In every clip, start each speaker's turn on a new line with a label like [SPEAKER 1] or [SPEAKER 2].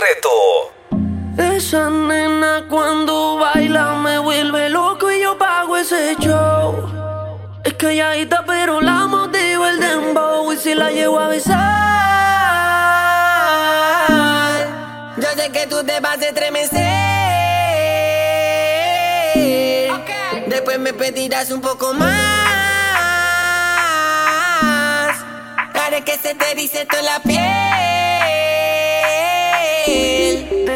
[SPEAKER 1] reto.
[SPEAKER 2] Esa nena cuando baila me vuelve loco y yo pago ese show. Es calladita pero la motivo el dembow y si la llevo a besar.
[SPEAKER 3] Yo sé que tú te vas a estremecer. Después me pedirás un poco más. Que se te dice toda la piel.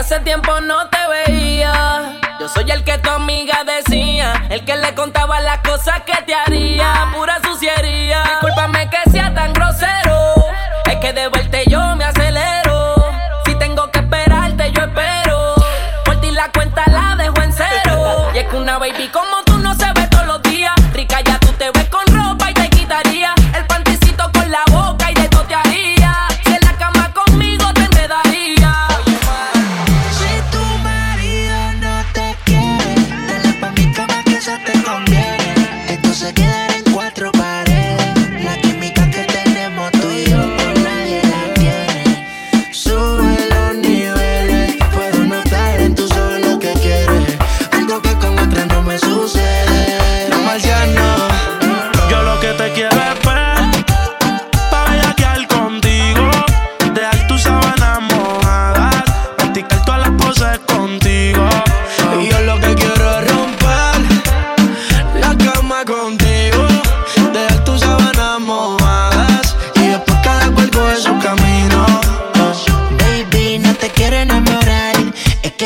[SPEAKER 4] Hace tiempo no te
[SPEAKER 3] veía. Yo soy el que tu amiga decía, el que le contaba las cosas que te haría, pura suciería. Discúlpame que sea tan grosero, es que de vuelta yo me acelero. Si tengo que esperarte, yo espero. Por ti la cuenta la dejo en cero. Y es que una baby como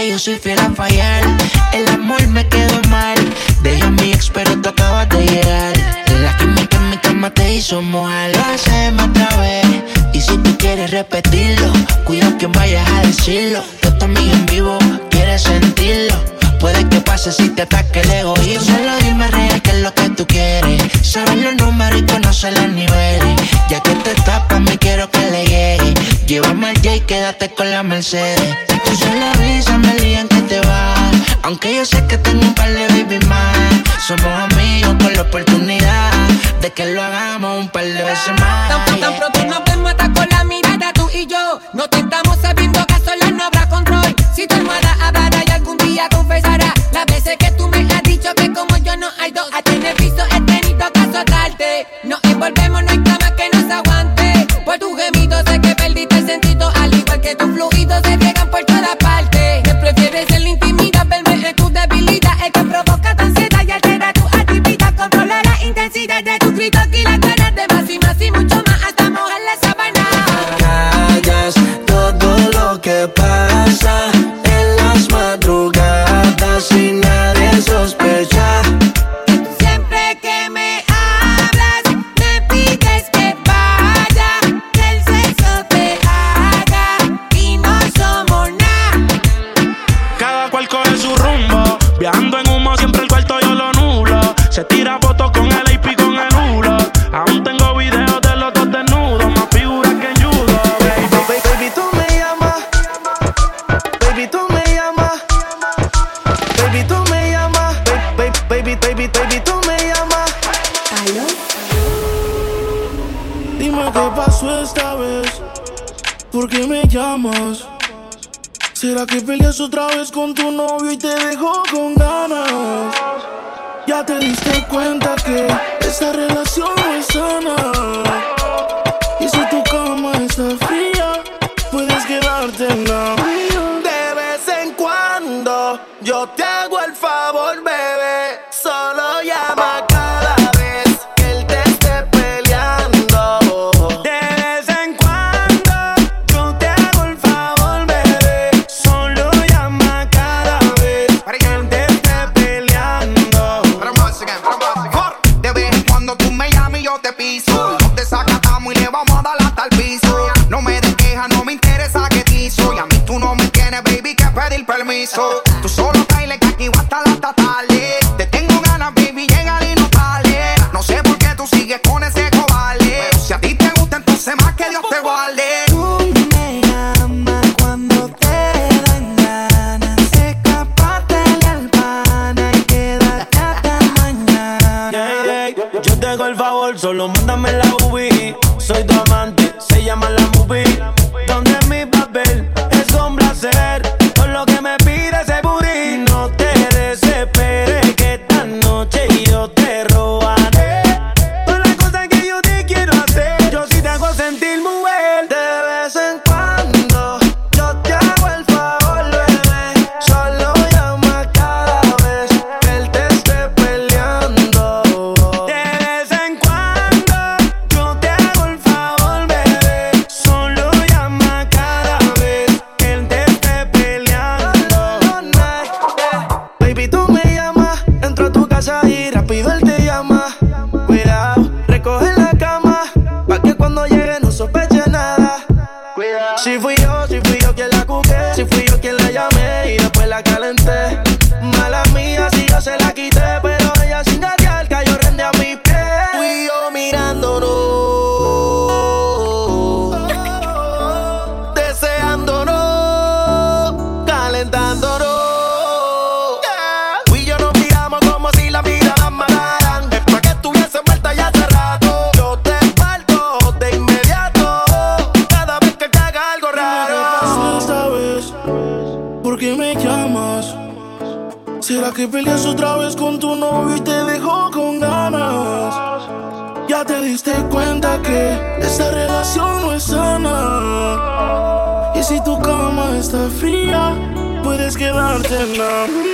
[SPEAKER 5] que yo soy fiel a fallar. El amor me quedó mal, deja a mi ex pero tú acabas de llegar. La química en mi cama te hizo mojar, lo hacemos otra vez. Y si tú quieres repetirlo, cuida que vayas a decirlo. Yo también en vivo, quieres sentirlo. Puede que pase si te ataque el egoísmo. Solo dime real qué es lo que tú quieres. Sabes los números y conoces los niveles. Ya que te tapas, quédate con la Mercedes. Tú solo avísame el día en que te vas. Aunque yo sé que tengo un par de baby más. Somos amigos con la oportunidad de que lo hagamos un par de veces más.
[SPEAKER 3] Tan, pronto nos vemos hasta con la mirada tú y yo. No te estamos sabiendo que a solas no habrá control. Si tu hermana hablará y algún día confesará las veces que tú me has dicho que como yo no hay dos. A tener piso he tenido que azotarte. Nos envolvemos, no hay
[SPEAKER 6] Mami, aquí la que
[SPEAKER 1] peaceful. ativo e
[SPEAKER 7] something now.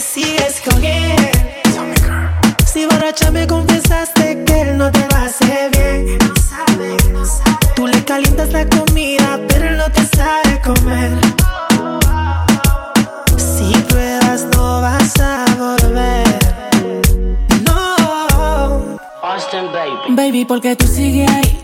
[SPEAKER 4] sigues con. Si borracha me confesaste que él no te va a hacer bien. Tú le calientas la comida, pero él no te sabe comer. Si pruebas, no vas a volver. No.
[SPEAKER 7] Austin, baby. Baby, porque tú sigues ahí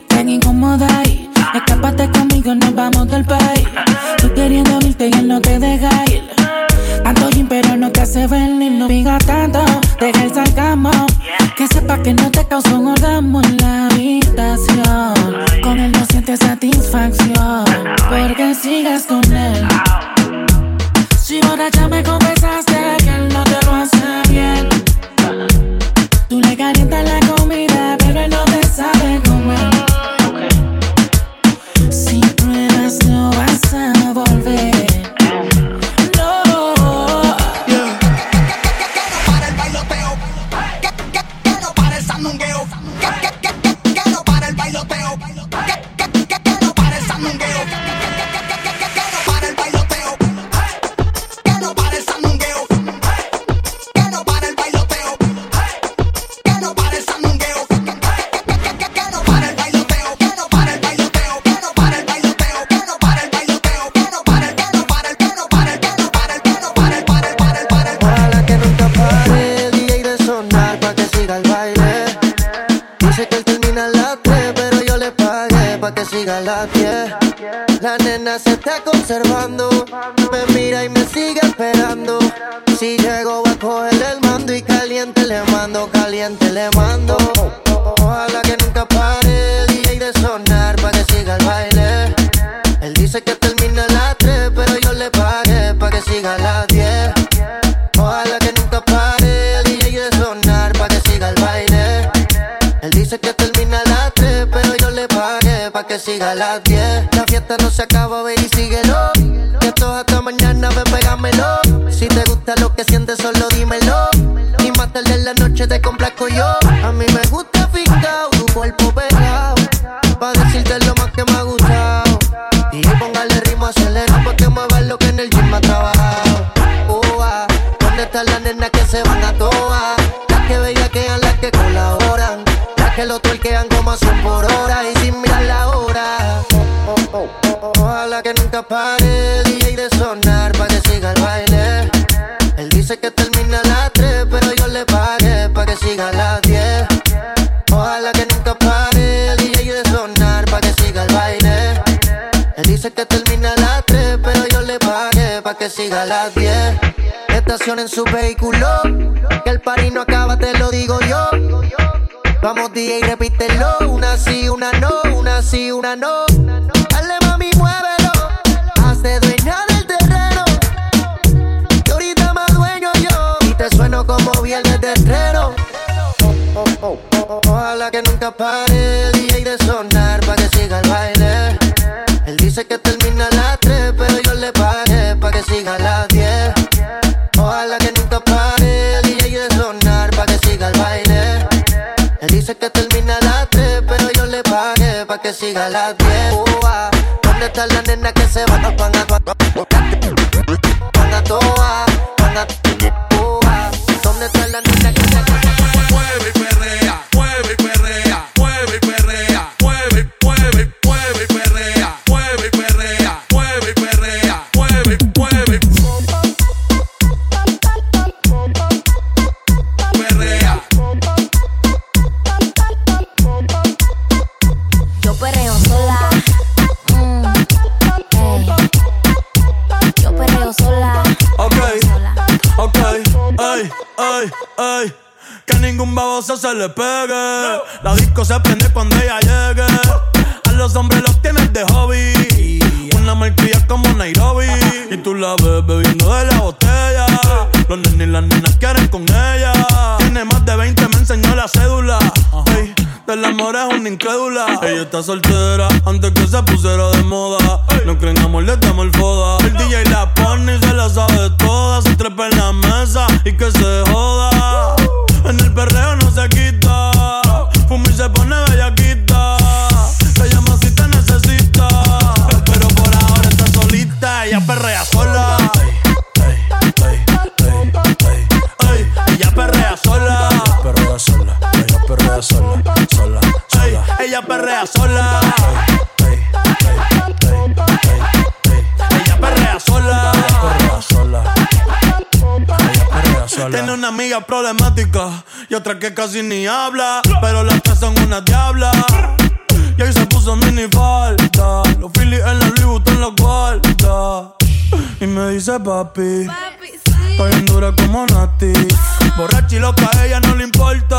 [SPEAKER 8] las 10. La nena se está conservando. Me mira y me sigue esperando. Si llego va a coger el mando y caliente le mando, caliente le mando. Ojalá que nunca pare el DJ de sonar para que siga el baile. Él dice que termina a las 3, pero yo le pagué para que siga a las 10. Ojalá que nunca pare el DJ de sonar para que siga el baile. Él dice que termina que siga a las 10. La fiesta no se acaba, ve y síguelo. Que esto hasta mañana, ve, pégamelo. Si te gusta lo que sientes, solo dímelo. Y más tarde en la noche te complazco yo. A mí me gusta fincao, tu cuerpo pegado. Pa' decirte lo más que me ha gustado. Y póngale ritmo, acelera, pa' que mueva lo que en el gym ha trabajado. Ua, ¿Dónde están las nenas que se van a toa? Las que bellaquean, las que colaboran. Las que lo tuerquean dice que termina a las 3, pero yo le pagué pa' que siga las 10. Estacionen su vehículo, que el party no acaba, te lo digo yo. Vamos DJ, repítelo, una sí, una no, una sí, una no. Dale mami, muévelo, hazte dueña del terreno. Que ahorita más dueño yo, y te sueno como viernes de estreno. Ojalá que nunca pare el DJ de sonar pa' que siga el baile. Dice que termina a las 3, pero yo le pagué pa' que siga a las 10. Ojalá que nunca pare el DJ de sonar pa' que siga el baile. Él dice que termina a las 3, pero yo le pagué pa' que siga a las 10. Ua, ¿Dónde está la nena que se va
[SPEAKER 9] ay. Que ningún baboso se le pegue. La disco se prende cuando ella llegue. A los hombres los tienes de hobby. Una marquilla como Nairobi. Y tú la ves bebiendo de la botella. Los nenes y las nenas quieren con ella. Tiene más de 20, me enseñó la cédula. Del amor es una incrédula. Ella está soltera antes que se pusiera de moda. No creen amor, le damos el foda. El DJ la pone y se la sabe toda. Se trepa en la mesa y que se joda. En el perreo no se quita. Fuma y se pone bellaquita. Te llama si te necesita. Pero por ahora está solita. Ella perrea sola. Ey, ey, ey, ey, ey. Ella perrea sola. Ella perrea sola. Ella perrea sola. Ella perrea sola. Tiene una amiga problemática y otra que casi ni habla. Pero las tres son una diabla. Y ahí se puso mini falta. Los Phillies en la Louis Vuitton los guarda. Y me dice papi. Estoy en dura como Nati. Borracha y loca, a ella no le importa.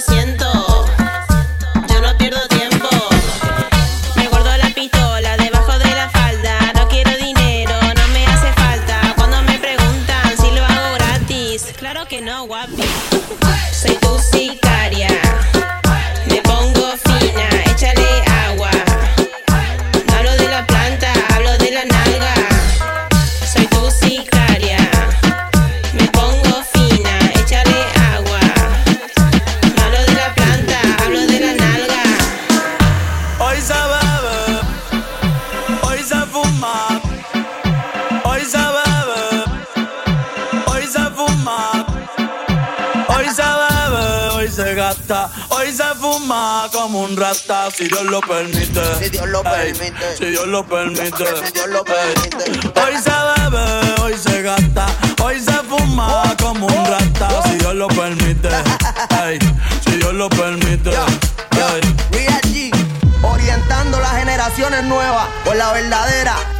[SPEAKER 10] siento.
[SPEAKER 9] Si Dios lo permite.
[SPEAKER 11] Si Dios lo permite. Eh,
[SPEAKER 9] hoy se bebe, hoy se gasta, hoy se fuma como un rata. Si Dios lo permite. Ey, si Dios lo permite.
[SPEAKER 11] Yo, yo, G, orientando las generaciones nuevas por la verdadera.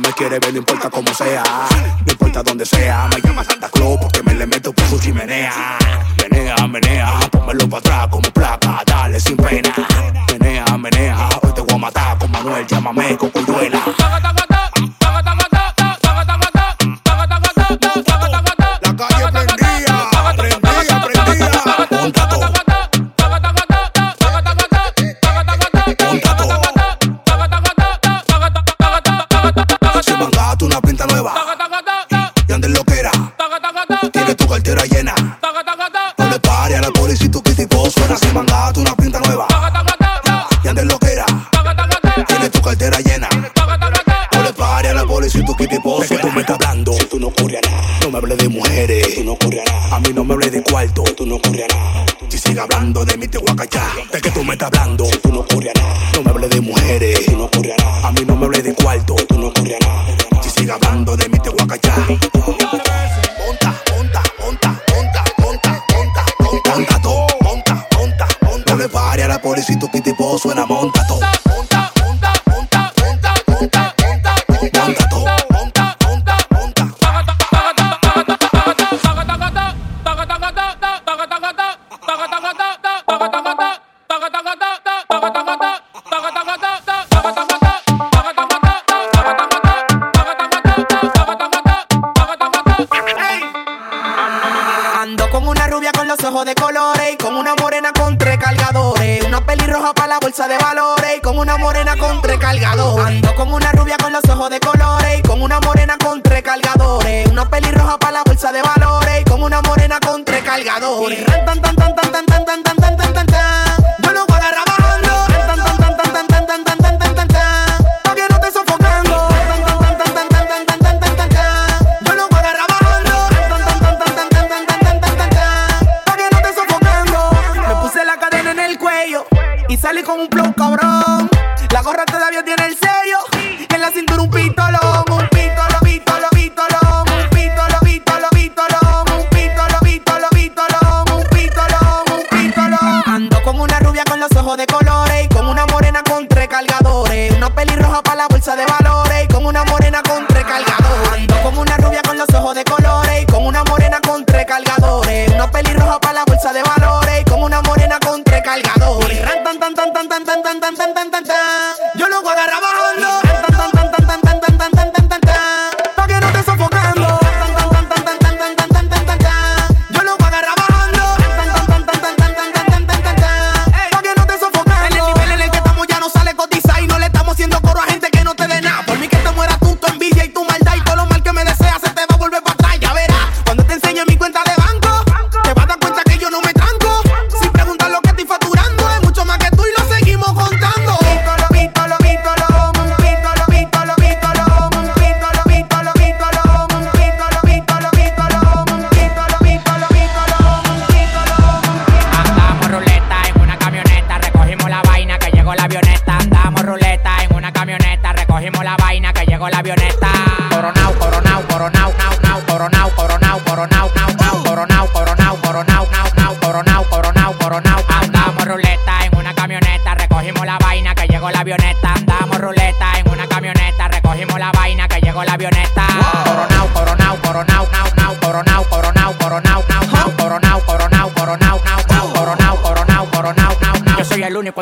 [SPEAKER 12] me quiere ver, no importa cómo sea. Cuarto, tú no nada. Si sigue hablando de mí te voy a callar. De que tú me estás hablando, tú no ocurre a nada. No me hables de mujeres, tú no ocurre a nada. A mí no me hables de cuarto, tú no ocurre a nada. Si sigue hablando de mí te voy a callar. Monta, monta, monta, monta, monta, monta, monta, monta. Monta, monta, monta. No le pare a la policía, tu tipo suena monta todo.
[SPEAKER 13] Con un flow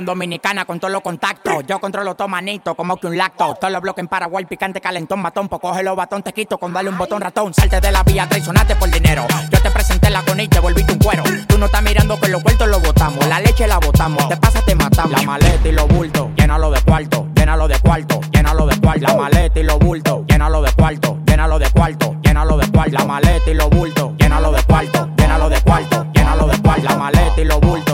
[SPEAKER 14] Dominicana con todos los contactos. Yo controlo todo manito como que un lacto. Todos los bloques en Paraguay, picante, calentón, matón. Pues cógelo batón, te quito con darle un botón ratón. Salte de la vía, traicionaste por dinero. Yo te presenté la con te volviste un cuero. Tú no estás mirando que los cuartos los botamos. La leche la botamos. Te pasa, te matamos. La maleta y los bultos, llénalo de cuarto, llénalo de cuarto, llénalo de cuarto. La maleta y los bultos, llénalo de cuarto, llénalo de cuarto, llénalo de cuarto. La maleta y los bultos, llénalo de cuarto, llénalo de cuarto, llénalo de cuarto. La maleta y los bultos,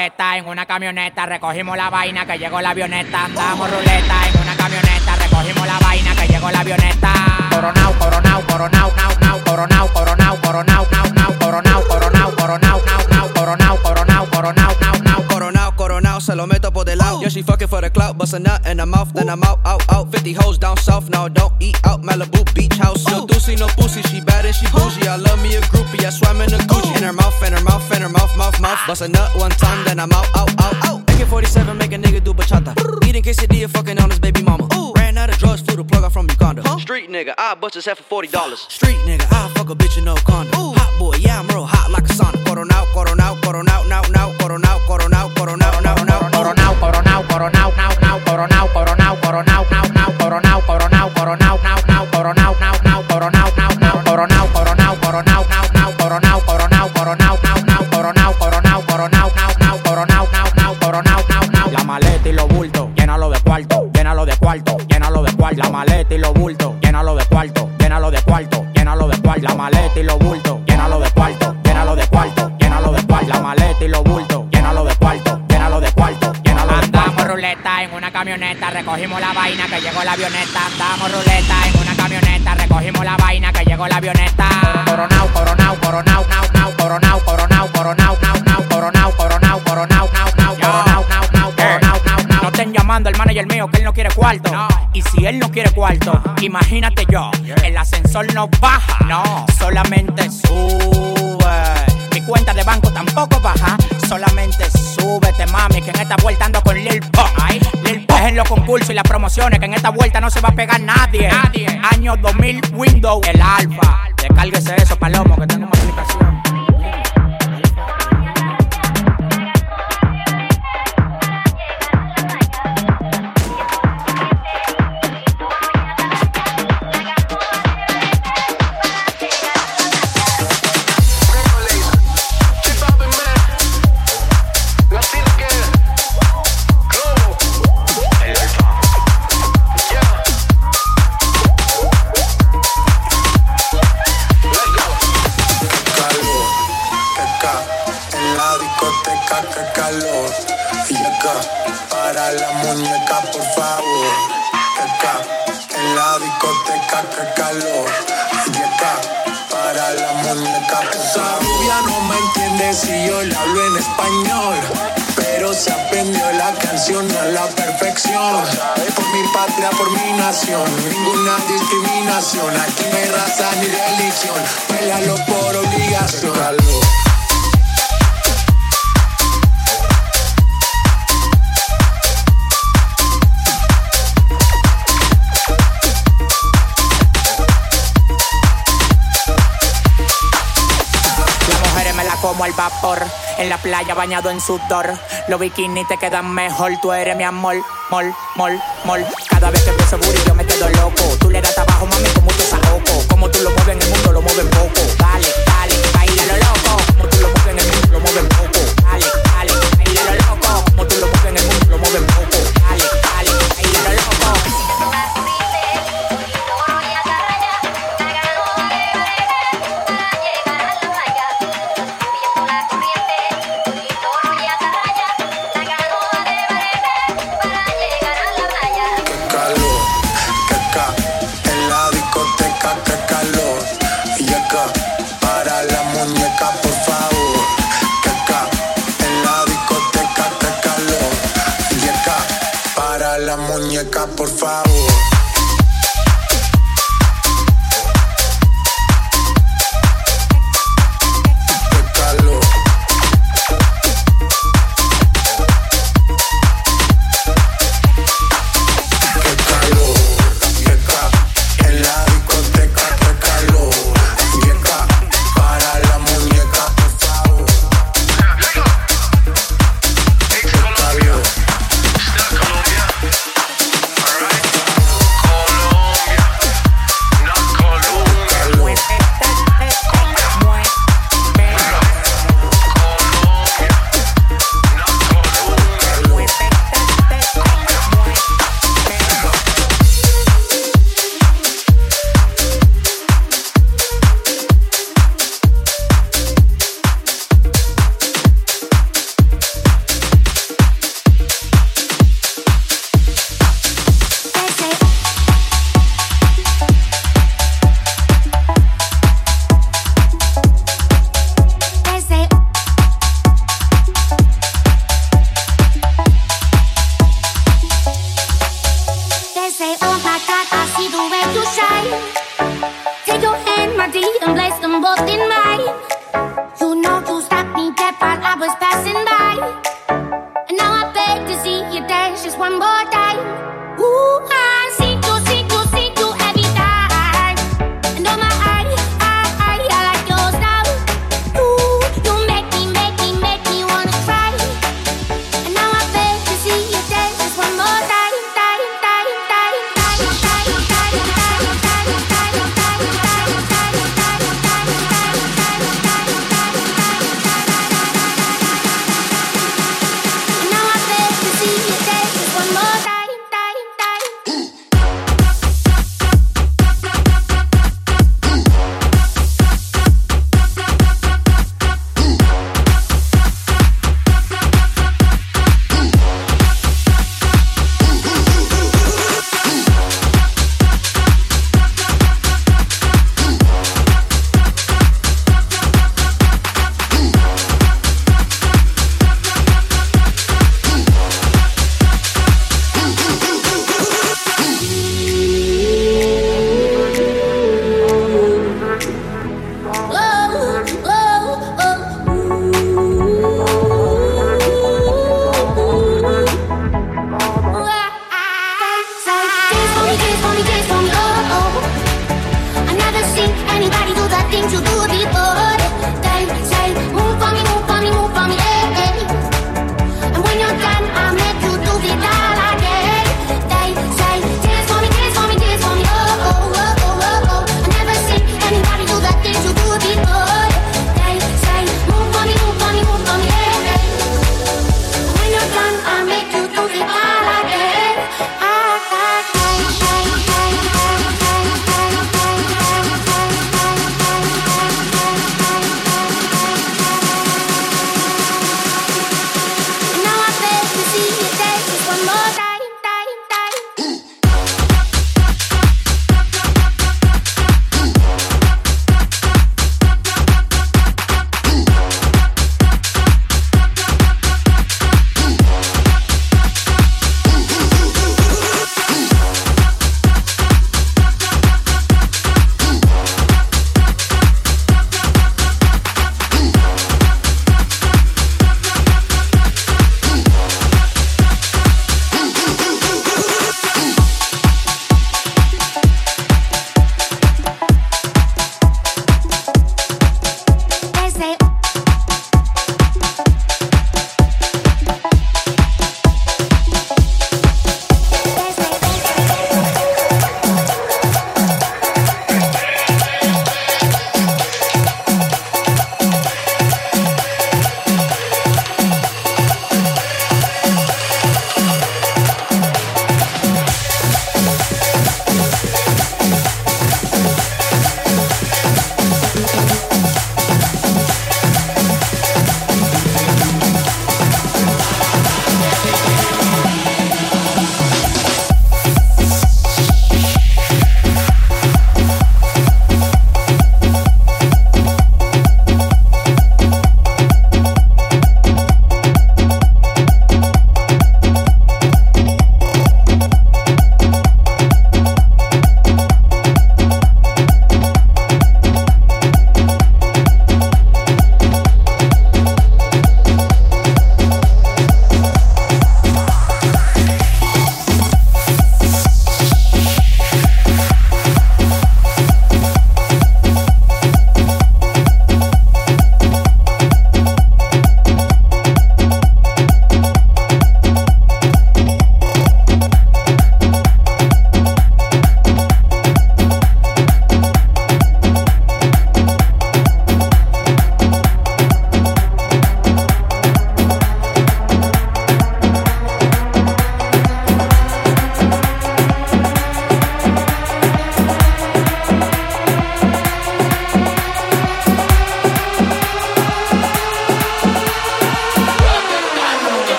[SPEAKER 14] ruleta en una camioneta, recogimos la vaina que llegó la avioneta. Andamos ruleta en una camioneta, recogimos la vaina que llegó la avioneta. Coronao, coronao, coronao, nao, nao, coronao, coronao, coronao, nao, nao, coronao, coronao, coronao, nao, nao, coronao, coronao, coronao, nao, nao.
[SPEAKER 15] Coronao, coronao, se lo meto por del lado. Yeah, she fucking for the clout, bust a nut in her mouth, then I'm out, out, out. 50 hoes down south, now don't eat out. Malibu beach house. No doozy, no pussy, she bad and she bougie. I love me a groupie, I swam in a Gucci. Bust a nut one time, then I'm out, out, out, out. AK-47 make a nigga do bachata. Eating quesadilla, fucking on his baby mama. Ooh. Ran out of drugs, flew the plug out from Uganda. Street nigga, I bust his head for $40. Street nigga, I fuck a bitch in no condom. Hot
[SPEAKER 14] recogimos la vaina que llegó la avioneta. Andamos ruleta recogimos la vaina que llegó la avioneta. Coronao, coronao, coronao, nao, nao, coronao, coronao, coronao, nao, nao, coronao, coronao, coronao, nao, nao, coronao, nao, nao, coronao, nao, nao. No estén llamando al manager mío que él no quiere cuarto. Y si él no quiere cuarto, imagínate yo, el ascensor no baja, no, solamente sube. Mi cuenta de banco tampoco baja, solamente súbete, mami, que en esta vuelta ando con Lil Pump. Los concursos y las promociones, que en esta vuelta no se va a pegar nadie. Nadie. Año 2000, Windows, el alfa. Descárguese eso, palomo, que tengo una aplicación.
[SPEAKER 16] A la perfección. Por mi patria, por mi nación, ninguna discriminación. Aquí no hay raza ni religión. Bailalo por obligación.
[SPEAKER 14] Como al vapor. En la playa bañado en sudor. Los bikinis te quedan mejor. Tú eres mi amor. Mol, mol, mol. Cada vez que ese booty yo me quedo loco. Tú le das trabajo, mami, como tú loco. Como tú lo mueves en el mundo, lo mueves poco. Dale, dale, baila lo loco. Como tú lo mueves en el mundo, lo mueves poco.
[SPEAKER 16] La muñeca, por favor.
[SPEAKER 17] Take your hand, my dear, and place them both in